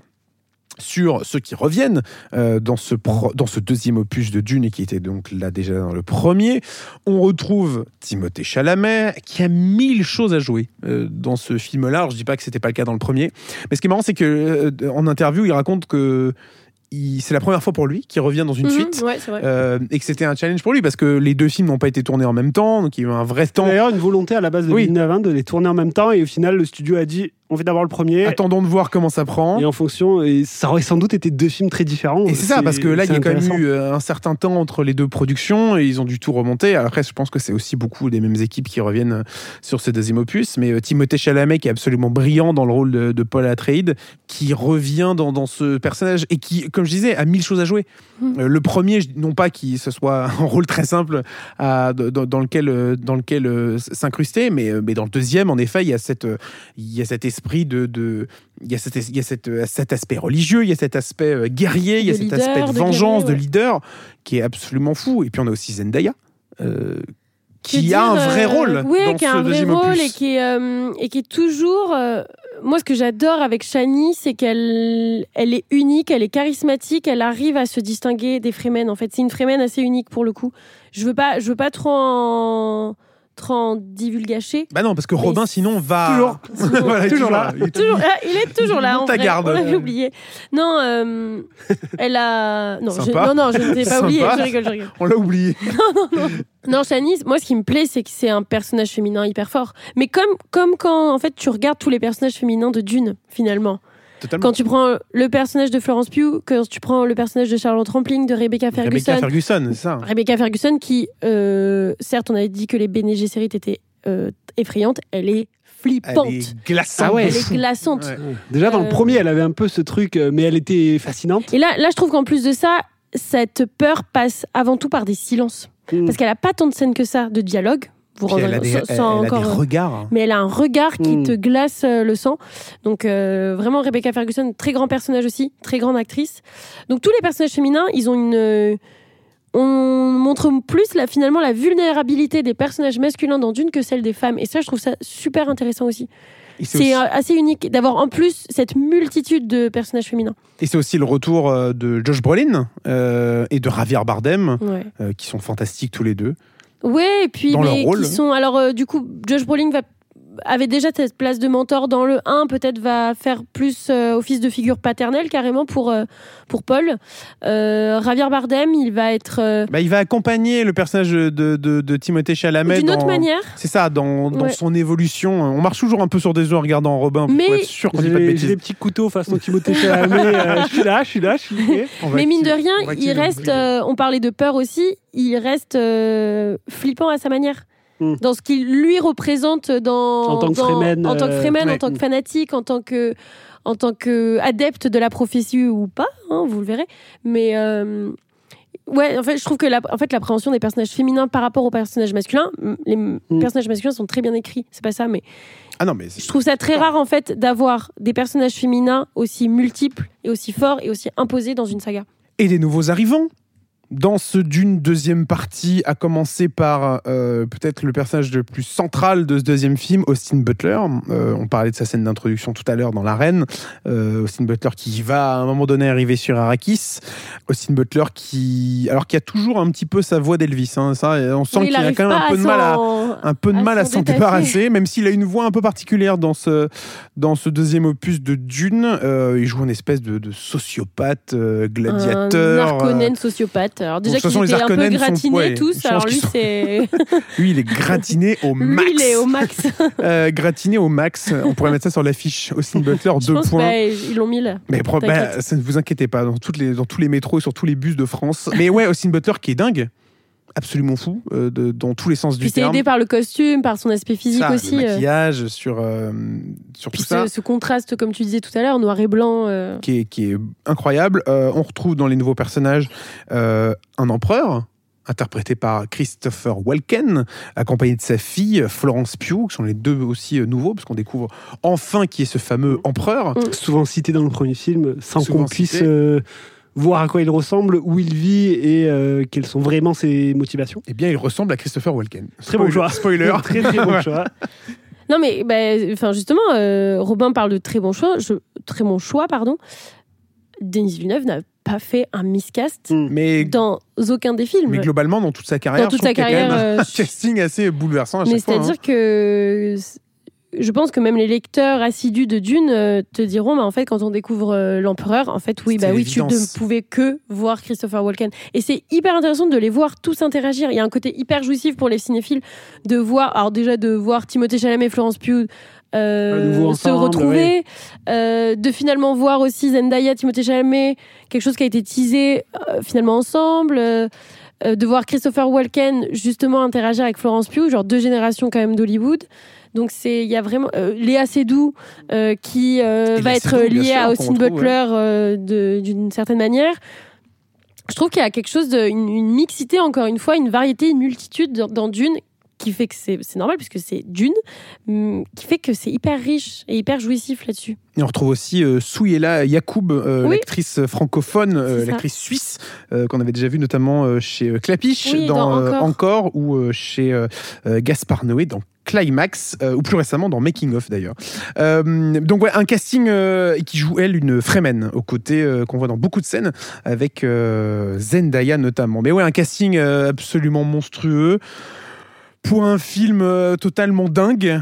sur ceux qui reviennent euh, dans, ce pro- dans ce deuxième opus de Dune et qui était donc là déjà dans le premier, on retrouve Timothée Chalamet qui a mille choses à jouer euh, dans ce film-là. Je dis pas que c'était pas le cas dans le premier, mais ce qui est marrant, c'est que euh, en interview, il raconte que c'est la première fois pour lui qu'il revient dans une Mhm, suite. ouais, euh, et que c'était un challenge pour lui parce que les deux films n'ont pas été tournés en même temps, donc il y a eu un vrai temps. D'ailleurs, une volonté à la base de Oui. Villeneuve hein, de les tourner en même temps et au final, le studio a dit on fait d'abord le premier. Attendons de voir comment ça prend. Et en fonction, et ça aurait sans doute été deux films très différents. Et c'est ça, parce que là, il y a quand même eu euh, un certain temps entre les deux productions et ils ont dû tout remonter. Après, je pense que c'est aussi beaucoup des mêmes équipes qui reviennent euh, sur ce deuxième opus. Mais euh, Timothée Chalamet, qui est absolument brillant dans le rôle de, de Paul Atreides, qui revient dans, dans ce personnage et qui, comme je disais, a mille choses à jouer. Euh, le premier, non pas qu'il ce soit un rôle très simple à- dans, dans lequel, dans lequel s'incruster, mais, mais dans le deuxième, en effet, il y a, cette, il y a cet esprit de. de il y a, cet, il y a cette, euh, cet aspect religieux, il y a cet aspect euh, guerrier, il y a cet leader, aspect de de vengeance, guerrier, de leader, qui est absolument fou. Et puis on a aussi Zendaya, euh, qui a un vrai euh, rôle dans qui a ce un vrai rôle opus. et qui est, euh, et qui est toujours. moi, ce que j'adore avec Shani, c'est qu'elle elle est unique, elle est charismatique, elle arrive à se distinguer des Fremen. En fait, c'est une Fremen assez unique pour le coup. Je veux pas, je veux pas trop en, en divulgacher. Bah non, parce que Robin, sinon, va. Toujours. Sinon- Voilà, il est Toujours là. Il est Toujours, ah, il est toujours là. Monte en ta vrai. garde. On l'avait oublié. Non, euh, elle a. Non, je, non, non, je ne t'ai pas oublié. Je rigole, je rigole. On l'a oublié. Non, Shani, moi, ce qui me plaît, c'est que c'est un personnage féminin hyper fort. Mais comme, comme quand, en fait, tu regardes tous les personnages féminins de Dune, finalement. Totalement. Quand tu prends le personnage de Florence Pugh, quand tu prends le personnage de Charlotte Rampling, de Rebecca Ferguson. Rebecca Ferguson, c'est ça. Rebecca Ferguson, qui, euh, certes, on avait dit que les Bene Gesserit étaient euh, effrayantes, elle est Elle flippante. est glaçante. Ah ouais. Elle est glaçante. Ouais. Déjà, dans le Euh, premier, elle avait un peu ce truc, mais elle était fascinante. Et là, là, je trouve qu'en plus de ça, cette peur passe avant tout par des silences. Mm. Parce qu'elle a pas tant de scènes que ça de dialogue. Vous elle a des, sans- elle- sans elle a encore, des euh, regards. mais elle a un regard qui Mm. te glace euh, le sang. Donc euh, vraiment Rebecca Ferguson, très grand personnage aussi, très grande actrice. Donc tous les personnages féminins, ils ont une on montre plus là, finalement la vulnérabilité des personnages masculins dans Dune que celle des femmes. Et ça, je trouve ça super intéressant aussi. C'est aussi- assez unique d'avoir en plus cette multitude de personnages féminins. Et c'est aussi le retour de Josh Brolin euh, et de Javier Bardem, Ouais. euh, qui sont fantastiques tous les deux. Ouais, et puis Dans leur mais rôle. qui sont alors euh, du coup Josh Brolin va avait déjà cette place de mentor dans le 1, peut-être va faire plus euh, office de figure paternelle carrément pour, euh, pour Paul. Euh, Javier Bardem, il va être euh, Bah, il va accompagner le personnage de, de, de Timothée Chalamet. d'une autre manière. C'est ça, dans, dans Ouais. son évolution. On marche toujours un peu sur des œufs en regardant Robin pour Mais- être sûr qu'on dit pas de j'ai bêtises. des petits couteaux façon Timothée Chalamet. euh, je suis là, je suis là, je suis va Mais mine de rien, il reste, euh, on parlait de peur aussi, il reste euh, flippant à sa manière. Mm. dans ce qu'il lui représente dans, En tant que dans- Fremen, en tant que euh, Fremen, ouais. en tant que fanatique, en tant que en tant que adepte de la prophétie ou pas, hein, vous le verrez. Mais euh, ouais, en fait, je trouve que la, en fait, l'appréhension des personnages féminins par rapport aux personnages masculins, les m- Mm. personnages masculins sont très bien écrits. C'est pas ça, mais Ah non, mais c'est- je trouve ça très rare en fait d'avoir des personnages féminins aussi multiples et aussi forts et aussi imposés dans une saga. et des nouveaux arrivants. Dans ce d'une deuxième partie, à commencer par euh, peut-être le personnage le plus central de ce deuxième film, Austin Butler. Euh, on parlait de sa scène d'introduction tout à l'heure dans l'arène. Euh, Austin Butler qui va à un moment donné arriver sur Arrakis. Austin Butler qui, alors qu'il y a toujours un petit peu sa voix d'Elvis. hein, ça, on sent qu'il a quand même un peu de mal à, s'en- un peu de à mal à s'en s'en détacher. débarrasser, même s'il a une voix un peu particulière dans ce, dans ce deuxième opus de Dune. Il joue une espèce de, de sociopathe, gladiateur. Un sociopathe. Alors déjà qu'ils les étaient un peu sont- gratinés ouais, tous. Alors lui, sont- c'est lui, il est gratiné au lui, max. il est au max. Euh, gratiné au max. On pourrait mettre ça sur l'affiche. Austin Butler, deux pense points. bah, ils l'ont mis là. Mais bah, ça ne vous inquiétez pas, dans, toutes les, dans tous les métros et sur tous les bus de France. Mais ouais, Austin Butler qui est dingue, absolument fou, euh, de- dans tous les sens Puis du c'est terme. aidé par le costume, par son aspect physique Ça, aussi. le euh. maquillage, sur, euh, sur Puis tout ça. ce, ce contraste, comme tu disais tout à l'heure, noir et blanc. euh. qui est, qui est incroyable. Euh, on retrouve dans les nouveaux personnages euh, un empereur interprété par Christopher Walken, accompagné de sa fille Florence Pugh, qui sont les deux aussi nouveaux, parce qu'on découvre enfin qui est ce fameux empereur. Mm. Souvent cité dans le premier film, sans qu'on puisse euh, voir à quoi il ressemble, où il vit et euh, quelles sont vraiment ses motivations. Eh bien, il ressemble à Christopher Walken. Très bon Spoiler- choix. Spoiler. très très bon choix. Non mais, bah, enfin justement, euh, Robin parle de très bon choix. Je, très bon choix, pardon. Denis Villeneuve n'a pas fait un miscast Mm. Mais, dans aucun des films. mais globalement, dans toute sa carrière, Dans toute je sa a quand carrière, même euh, un casting assez bouleversant à Mais chaque fois. c'est-à-dire hein. que c- je pense que même les lecteurs assidus de Dune euh, te diront, bah, en fait, quand on découvre euh, l'empereur, en fait, oui, bah oui, tu ne pouvais que voir Christopher Walken. Et c'est hyper intéressant de les voir tous interagir. Il y a un côté hyper jouissif pour les cinéphiles de voir, alors déjà de voir Timothée Chalamet et Florence Pugh. euh, se retrouver, euh, de finalement voir aussi Zendaya, Timothée Chalamet, quelque chose qui a été teasé euh, finalement ensemble, de voir Christopher Walken justement interagir avec Florence Pugh, genre deux générations quand même d'Hollywood. Donc c'est il y a vraiment euh, Léa Seydoux euh, qui euh, va être liée sûr, à Austin Butler euh, d'une certaine manière. Je trouve qu'il y a quelque chose de une, une mixité encore une fois, une variété, une multitude dans, dans Dune qui fait que c'est normal puisque c'est Dune, hum, qui fait que c'est hyper riche et hyper jouissif là-dessus. Et on retrouve aussi euh, Souyela Yacoub, euh, Oui. l'actrice francophone, euh, l'actrice suisse, qu'on avait déjà vue notamment chez Clapiche, Oui, dans, dans Encore. Encore, ou chez Gaspard Noé dans Climax, euh, ou plus récemment dans Making of d'ailleurs. Euh, donc ouais, un casting euh, qui joue elle une Fremen, aux côtés euh, qu'on voit dans beaucoup de scènes, avec euh, Zendaya notamment. Mais ouais, un casting euh, absolument monstrueux. Pour un film euh, totalement dingue,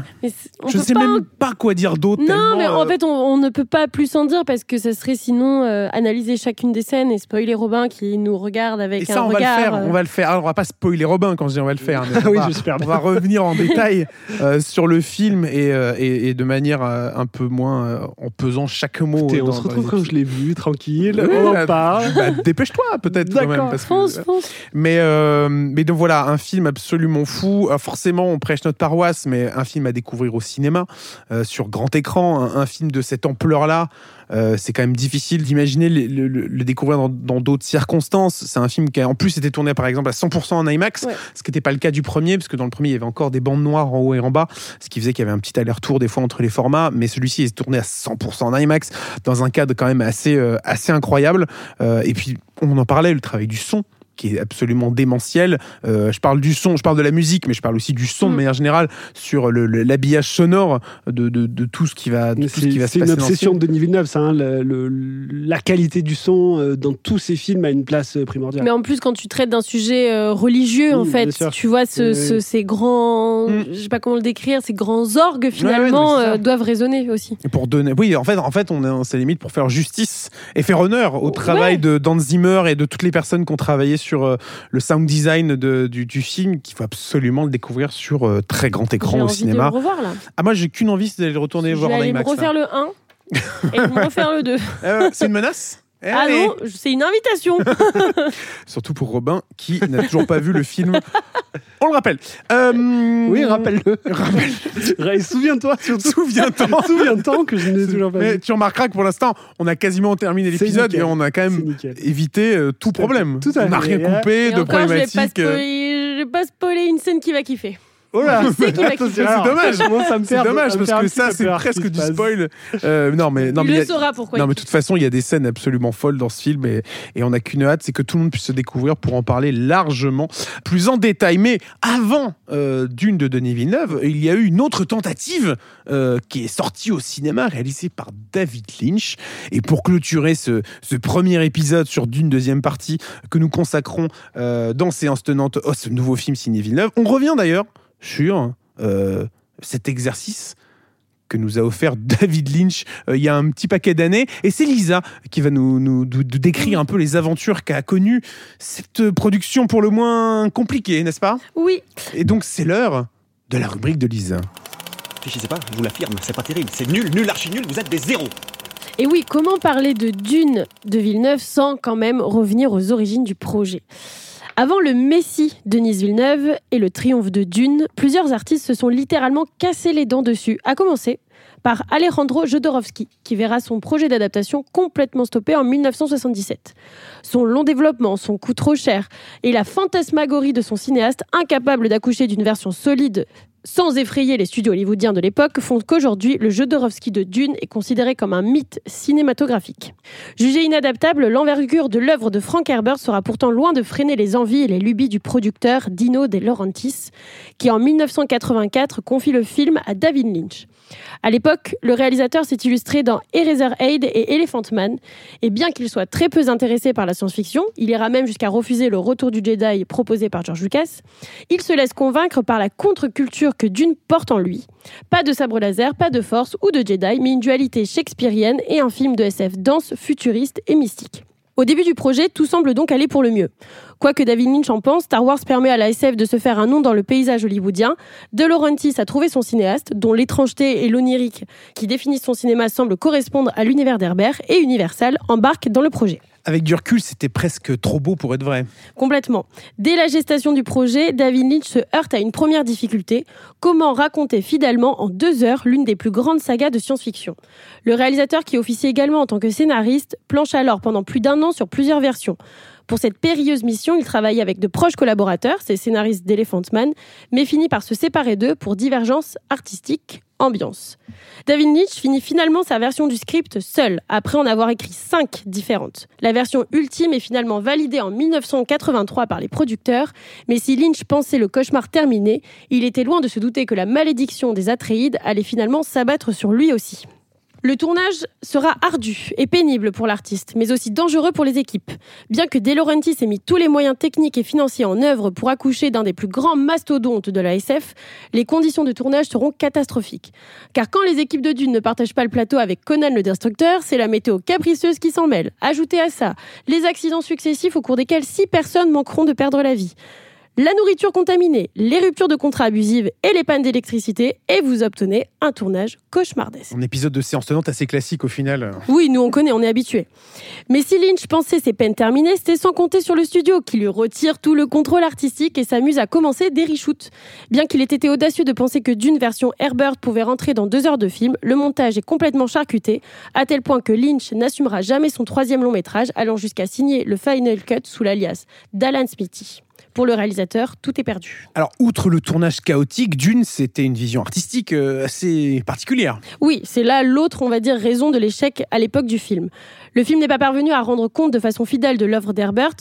on je sais pas même pas quoi dire d'autre. Non, mais en euh, fait, on, on ne peut pas plus en dire parce que ça serait sinon euh, analyser chacune des scènes et spoiler Robin qui nous regarde avec Et ça, un on va le faire. euh, On va le faire. Alors, on va pas spoiler Robin quand je dis on va le faire. mais Ah on oui, va- j'espère On va revenir en détail euh, sur le film et, euh, et, et de manière euh, un peu moins euh, en pesant chaque mot. Écoutez, dans- on se retrouve quand je l'ai vu, tranquille, on en bah, parle. bah, Dépêche-toi peut-être quand même. Que- mais, euh, mais donc voilà, un film absolument fou. Forcément, on prêche notre paroisse, mais un film à découvrir au cinéma, euh, sur grand écran. Un, un film de cette ampleur-là, euh, c'est quand même difficile d'imaginer le, le- le- le découvrir dans- d'autres circonstances. C'est un film qui, a, en plus, été tourné par exemple à 100% en IMAX, Ouais. ce qui n'était pas le cas du premier, parce que dans le premier, il y avait encore des bandes noires en haut et en bas, ce qui faisait qu'il y avait un petit aller-retour des fois entre les formats. Mais celui-ci est tourné à 100% en IMAX, dans un cadre quand même assez, euh, assez incroyable. Et puis, on en parlait, le travail du son qui est absolument démentiel. Euh, je parle du son, je parle de la musique, mais je parle aussi du son de Mm. manière générale sur l'habillage sonore de, de- de tout ce qui va, de Mais tout ce qui va C'est se c'est une passer. dans ce obsession de Denis Villeneuve, ça. hein, le- le- la qualité du son euh, dans tous ses films a une place euh, primordiale. Mais en plus, quand tu traites d'un sujet euh, religieux, en Oui, fait, tu vois ce, ce- ces grands, Mm. je sais pas comment le décrire, ces grands orgues finalement ouais, c'est euh, doivent résonner aussi. Et Pour donner, oui, en fait, en fait, on est, c'est limite pour faire justice et faire honneur au Ouais. travail de Dan Zimmer et de toutes les personnes qui ont travaillé sur euh, le sound design de- du, du film, qu'il faut absolument le découvrir sur euh, très grand écran au cinéma. de le revoir là. Ah, moi, j'ai qu'une envie, c'est d'aller le retourner je voir vais en me IMAX. là. refaire le 1 et me refaire le 2. Euh, c'est une menace? Ah Allez. non, c'est une invitation. Surtout pour Robin qui n'a toujours pas vu le film. On le rappelle. Euh, Oui, rappelle-le. rappelle. Souviens-toi surtout. Souviens-toi. Souviens-toi que je n'ai toujours pas Mais vu. tu remarqueras que pour l'instant, on a quasiment terminé l'épisode et on a quand même évité euh, tout Tout à fait. problème. Tout à on n'a fait. rien coupé Et de encore, problématique. euh, je vais pas spoiler une scène qui va kiffer. Oh là C'est dommage. ça me C'est dommage parce que ça, c'est presque du spoil. Euh, non, mais non, il mais le a- saura pourquoi. Non, mais de toute façon, il y a des scènes absolument folles dans ce film et, et on n'a qu'une hâte, c'est que tout le monde puisse se découvrir pour en parler largement, plus en détail. Mais avant euh, Dune de Denis Villeneuve, il y a eu une autre tentative euh, qui est sortie au cinéma, réalisée par David Lynch. Et pour clôturer ce, ce premier épisode sur Dune deuxième partie que nous consacrons dans Séance Tenante à ce nouveau film signé Villeneuve, on revient d'ailleurs sur euh, cet exercice que nous a offert David Lynch euh, il y a un petit paquet d'années. Et c'est Lisa qui va nous, nous- nous- nous décrire un peu les aventures qu'a connues cette production pour le moins compliquée, n'est-ce pas? Oui, Et donc c'est l'heure de la rubrique de Lisa. Réfléchissez pas, je vous l'affirme, c'est pas terrible, c'est nul, nul, archi nul, vous êtes des zéros. Et oui, comment parler de Dune de Villeneuve sans quand même revenir aux origines du projet? Avant le Messie de Denis Villeneuve et le triomphe de Dune, plusieurs artistes se sont littéralement cassés les dents dessus, à commencer par Alejandro Jodorowsky, qui verra son projet d'adaptation complètement stoppé en 1977. Son long développement, son coût trop cher et la fantasmagorie de son cinéaste incapable d'accoucher d'une version solide sans effrayer les studios hollywoodiens de l'époque font qu'aujourd'hui, le Jodorowsky de Dune est considéré comme un mythe cinématographique. Jugé inadaptable, l'envergure de l'œuvre de Frank Herbert sera pourtant loin de freiner les envies et les lubies du producteur Dino De Laurentiis, qui en 1984 confie le film à David Lynch. À l'époque, le réalisateur s'est illustré dans Eraserhead et Elephant Man, et bien qu'il soit très peu intéressé par la science-fiction, il ira même jusqu'à refuser le retour du Jedi proposé par George Lucas, il se laisse convaincre par la contre-culture que Dune porte en lui. Pas de sabre laser, pas de force ou de Jedi, mais une dualité shakespearienne et un film de SF dense, futuriste et mystique. Au début du projet, tout semble donc aller pour le mieux. Quoi que David Lynch en pense, Star Wars permet à la SF de se faire un nom dans le paysage hollywoodien. De a trouvé son cinéaste, dont l'étrangeté et l'onirique qui définissent son cinéma semblent correspondre à l'univers d'Herbert, et Universal embarque dans le projet. Avec du recul, c'était presque trop beau pour être vrai. Complètement. Dès la gestation du projet, David Lynch se heurte à une première difficulté. Comment raconter fidèlement en deux heures l'une des plus grandes sagas de science-fiction? Le réalisateur, qui officie également en tant que scénariste, planche alors pendant plus d'un an sur plusieurs versions. Pour cette périlleuse mission, il travaille avec de proches collaborateurs, ces scénaristes d'Elephant Man, mais finit par se séparer d'eux pour divergence artistique, ambiance. David Lynch finit finalement sa version du script seul, après en avoir écrit cinq différentes. La version ultime est finalement validée en 1983 par les producteurs, mais si Lynch pensait le cauchemar terminé, il était loin de se douter que la malédiction des Atréides allait finalement s'abattre sur lui aussi. Le tournage sera ardu et pénible pour l'artiste, mais aussi dangereux pour les équipes. Bien que De ait mis tous les moyens techniques et financiers en œuvre pour accoucher d'un des plus grands mastodontes de la SF, les conditions de tournage seront catastrophiques. Car quand les équipes de Dune ne partagent pas le plateau avec Conan le Destructeur, c'est la météo capricieuse qui s'en mêle. Ajoutez à ça les accidents successifs au cours desquels six personnes manqueront de perdre la vie. La nourriture contaminée, les ruptures de contrats abusives et les pannes d'électricité, et vous obtenez un tournage cauchemardesque. Un épisode de séance tenante assez classique au final. Oui, nous on connaît, on est habitués. Mais si Lynch pensait ses peines terminées, c'était sans compter sur le studio qui lui retire tout le contrôle artistique et s'amuse à commencer des reshoots. Bien qu'il ait été audacieux de penser que d'une version Herbert pouvait rentrer dans deux heures de film, le montage est complètement charcuté, à tel point que Lynch n'assumera jamais son troisième long métrage, allant jusqu'à signer le Final Cut sous l'alias d'Alan Smithy. Pour le réalisateur, tout est perdu. Alors, outre le tournage chaotique, Dune, c'était une vision artistique euh, assez particulière. Oui, c'est là l'autre, on va dire, raison de l'échec à l'époque du film. Le film n'est pas parvenu à rendre compte de façon fidèle de l'œuvre d'Herbert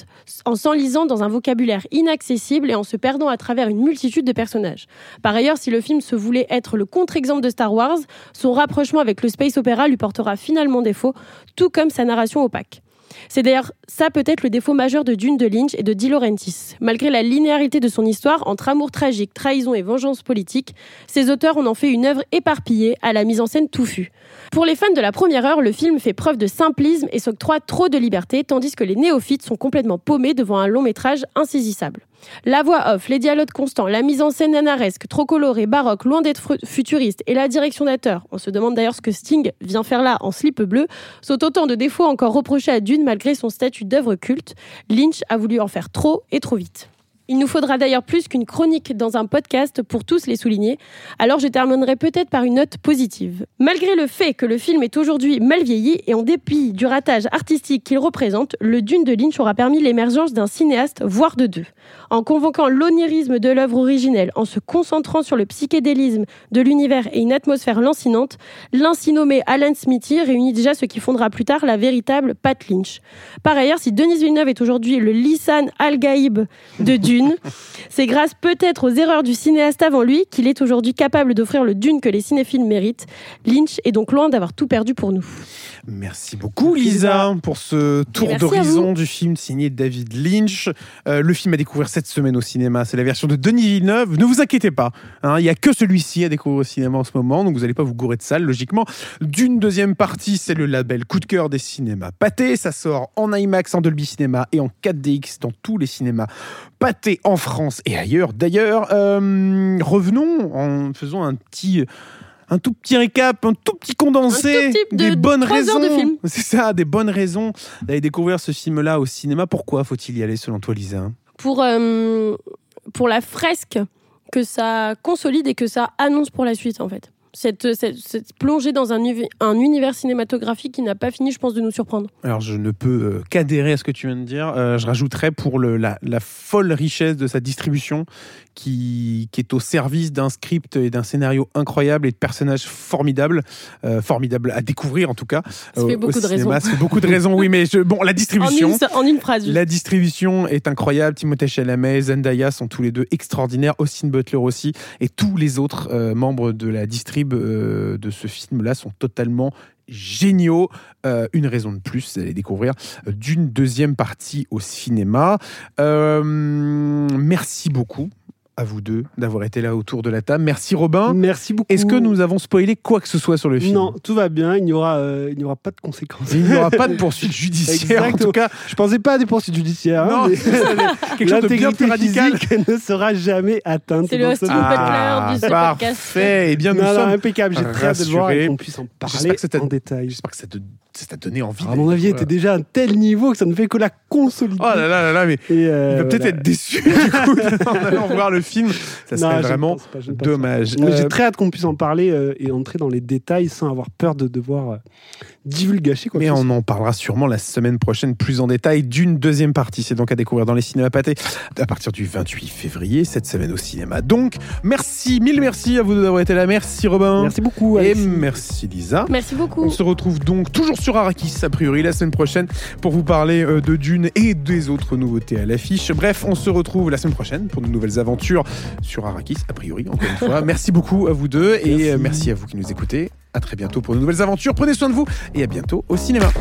en s'enlisant dans un vocabulaire inaccessible et en se perdant à travers une multitude de personnages. Par ailleurs, si le film se voulait être le contre-exemple de Star Wars, son rapprochement avec le space opéra lui portera finalement défaut, tout comme sa narration opaque. C'est d'ailleurs ça peut-être le défaut majeur de Dune de Lynch et de Di Laurentiis. Malgré la linéarité de son histoire, entre amour tragique, trahison et vengeance politique, ces auteurs en ont fait une œuvre éparpillée à la mise en scène touffue. Pour les fans de la première heure, le film fait preuve de simplisme et s'octroie trop de liberté, tandis que les néophytes sont complètement paumés devant un long métrage insaisissable. La voix off, les dialogues constants, la mise en scène nanaresque, trop colorée, baroque, loin d'être futuriste, et la direction d'acteur, on se demande d'ailleurs ce que Sting vient faire là en slip bleu, sont autant de défauts encore reprochés à Dune malgré son statut d'œuvre culte. Lynch a voulu en faire trop et trop vite. Il nous faudra d'ailleurs plus qu'une chronique dans un podcast pour tous les souligner, alors je terminerai peut-être par une note positive. Malgré le fait que le film est aujourd'hui mal vieilli et en dépit du ratage artistique qu'il représente, le Dune de Lynch aura permis l'émergence d'un cinéaste, voire de deux. En convoquant l'onirisme de l'œuvre originelle, en se concentrant sur le psychédélisme de l'univers et une atmosphère lancinante, l'ainsi nommé Alan Smithy réunit déjà ce qui fondera plus tard la véritable Pat Lynch. Par ailleurs, si Denis Villeneuve est aujourd'hui le Lissan Al-Gaïb de Dune, c'est grâce peut-être aux erreurs du cinéaste avant lui qu'il est aujourd'hui capable d'offrir le Dune que les cinéphiles méritent. Lynch est donc loin d'avoir tout perdu pour nous. Merci beaucoup Lisa pour ce tour d'horizon du film signé David Lynch. Euh, le film à découvrir cette semaine au cinéma, c'est la version de Denis Villeneuve. Ne vous inquiétez pas, hein, il n'y a que celui-ci à découvrir au cinéma en ce moment, donc vous n'allez pas vous gourer de salle logiquement. D'une deuxième partie, c'est le label coup de cœur des cinémas Pâté. Ça sort en IMAX, en Dolby Cinéma et en 4DX dans tous les cinémas Pâté en France et ailleurs. D'ailleurs, euh, revenons en faisant un petit un tout petit récap, un tout petit condensé tout de- des bonnes raisons. de. C'est ça, des bonnes raisons d'aller découvrir ce film-là au cinéma. Pourquoi faut-il y aller selon toi, Lisa? Pour, euh, pour la fresque que ça consolide et que ça annonce pour la suite, en fait. Cette, cette, cette plongée dans un, univers cinématographique qui n'a pas fini, je pense, de nous surprendre. Alors, je ne peux euh, qu'adhérer à ce que tu viens de dire. Euh, je rajouterais pour le, la, la folle richesse de sa distribution qui, qui est au service d'un script et d'un scénario incroyable et de personnages formidables, euh, formidables à découvrir en tout cas. Ça fait au beaucoup de raisons. Ça fait beaucoup de raisons, oui, mais je- bon, la En distribution. une, en une phrase. juste. La distribution est incroyable. Timothée Chalamet, Zendaya sont tous les deux extraordinaires. Austin Butler aussi. Et tous les autres membres de la euh, de ce film-là sont totalement géniaux. Euh, une raison de plus d'aller découvrir euh, d'une deuxième partie au cinéma. Merci beaucoup à vous deux d'avoir été là autour de la table. Merci Robin. Merci beaucoup. Est-ce que nous avons spoilé quoi que ce soit sur le film Non, tout va bien. Il n'y aura, euh, il n'y aura pas de conséquences. Il n'y aura pas de poursuite judiciaire. En tout cas, Je pensais pas à des poursuites judiciaires. hein, non, mais quelque chose de bien plus l'intégrité radical. physique ne sera jamais atteinte. C'est le dans ce- Austin Ah, du parfait. Eh bien, nous Non, non, sommes. impeccable. J'ai très hâte de voir et qu'on puisse en parler en détail. J'espère que ça te- t'a donné envie. À mon avis, était déjà à un tel niveau que ça ne fait que la consolider. Oh là là là là, mais euh, il va peut-être voilà. être déçu du coup en allant voir le film. Ça serait vraiment pas, pas. dommage. Euh, J'ai très hâte qu'on puisse en parler euh, et entrer dans les détails sans avoir peur de devoir euh, divulgacher quoi mais on en parlera sûrement la semaine prochaine plus en détail d'une deuxième partie. C'est donc à découvrir dans les cinémas pâtés à partir du 28 février, cette semaine au cinéma. Donc, merci, mille merci à vous deux d'avoir été là. Merci Robin. Merci beaucoup. Et merci Lisa. Merci beaucoup. On se retrouve donc toujours sur Arrakis, a priori, la semaine prochaine pour vous parler euh, de Dune et des autres nouveautés à l'affiche. Bref, on se retrouve la semaine prochaine pour de nouvelles aventures sur Arrakis, a priori, encore une fois. merci beaucoup à vous deux et Merci. euh, merci à vous qui nous écoutez. À très bientôt pour de nouvelles aventures. Prenez soin de vous et à bientôt au cinéma.